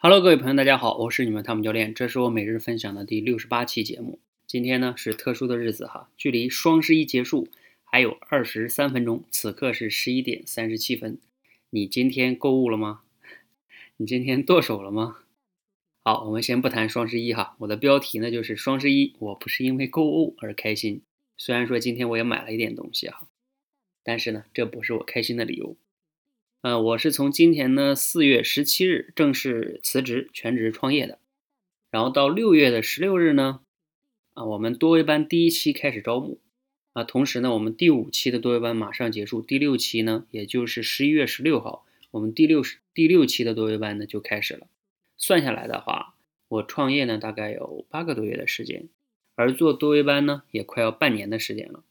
Hello，各位朋友，大家好，我是你们汤姆教练，这是我每日分享的第六十八期节目。今天呢是特殊的日子哈，距离双十一结束还有二十三分钟，此刻是十一点三十七分。你今天购物了吗？你今天剁手了吗？好，我们先不谈双十一哈，我的标题呢就是双十一，我不是因为购物而开心。虽然说今天我也买了一点东西哈，但是呢，这不是我开心的理由。呃，我是从今年呢四月十七日正式辞职全职创业的，然后到六月的十六日呢，啊，我们多维班第一期开始招募，啊，同时呢，我们第五期的多维班马上结束，第六期呢，也就是十一月十六号，我们第六十第六期的多维班呢就开始了。算下来的话，我创业呢大概有八个多月的时间，而做多维班呢也快要半年的时间了。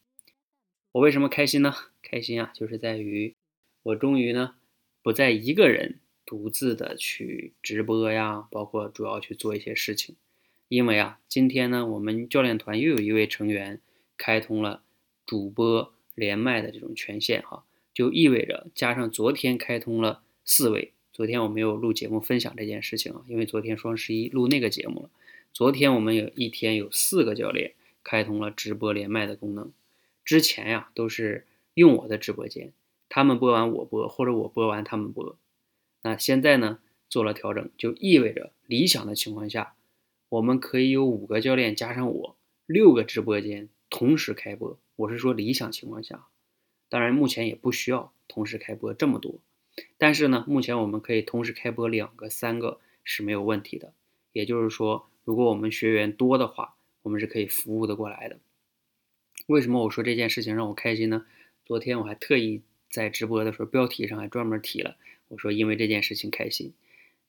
我为什么开心呢？开心啊，就是在于。我终于呢，不再一个人独自的去直播呀，包括主要去做一些事情，因为啊，今天呢，我们教练团又有一位成员开通了主播连麦的这种权限哈，就意味着加上昨天开通了四位，昨天我没有录节目分享这件事情啊，因为昨天双十一录那个节目了，昨天我们有一天有四个教练开通了直播连麦的功能，之前呀都是用我的直播间。他们播完我播，或者我播完他们播。那现在呢做了调整，就意味着理想的情况下，我们可以有五个教练加上我，六个直播间同时开播。我是说理想情况下，当然目前也不需要同时开播这么多。但是呢，目前我们可以同时开播两个、三个是没有问题的。也就是说，如果我们学员多的话，我们是可以服务的过来的。为什么我说这件事情让我开心呢？昨天我还特意。在直播的时候，标题上还专门提了，我说因为这件事情开心，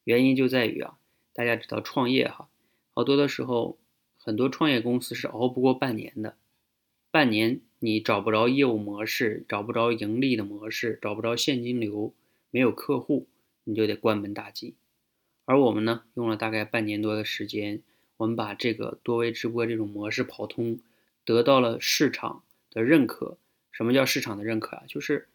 原因就在于啊，大家知道创业哈，好多的时候，很多创业公司是熬不过半年的，半年你找不着业务模式，找不着盈利的模式，找不着现金流，没有客户，你就得关门大吉。而我们呢，用了大概半年多的时间，我们把这个多维直播这种模式跑通，得到了市场的认可。什么叫市场的认可啊？就是。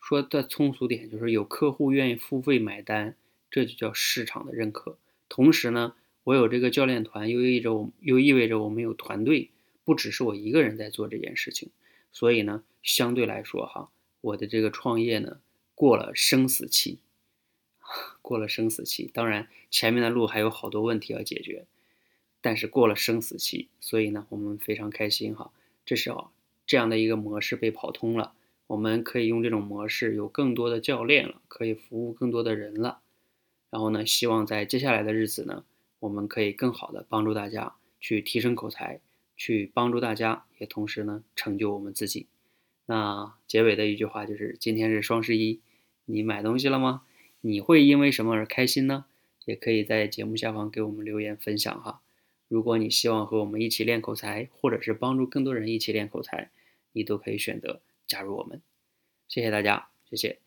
说的通俗点，就是有客户愿意付费买单，这就叫市场的认可。同时呢，我有这个教练团，又意味着我，又意味着我们有团队，不只是我一个人在做这件事情。所以呢，相对来说哈，我的这个创业呢，过了生死期，过了生死期。当然，前面的路还有好多问题要解决，但是过了生死期，所以呢，我们非常开心哈。这是啊，这样的一个模式被跑通了。我们可以用这种模式，有更多的教练了，可以服务更多的人了。然后呢，希望在接下来的日子呢，我们可以更好的帮助大家去提升口才，去帮助大家，也同时呢成就我们自己。那结尾的一句话就是：今天是双十一，你买东西了吗？你会因为什么而开心呢？也可以在节目下方给我们留言分享哈。如果你希望和我们一起练口才，或者是帮助更多人一起练口才，你都可以选择。加入我们，谢谢大家，谢谢。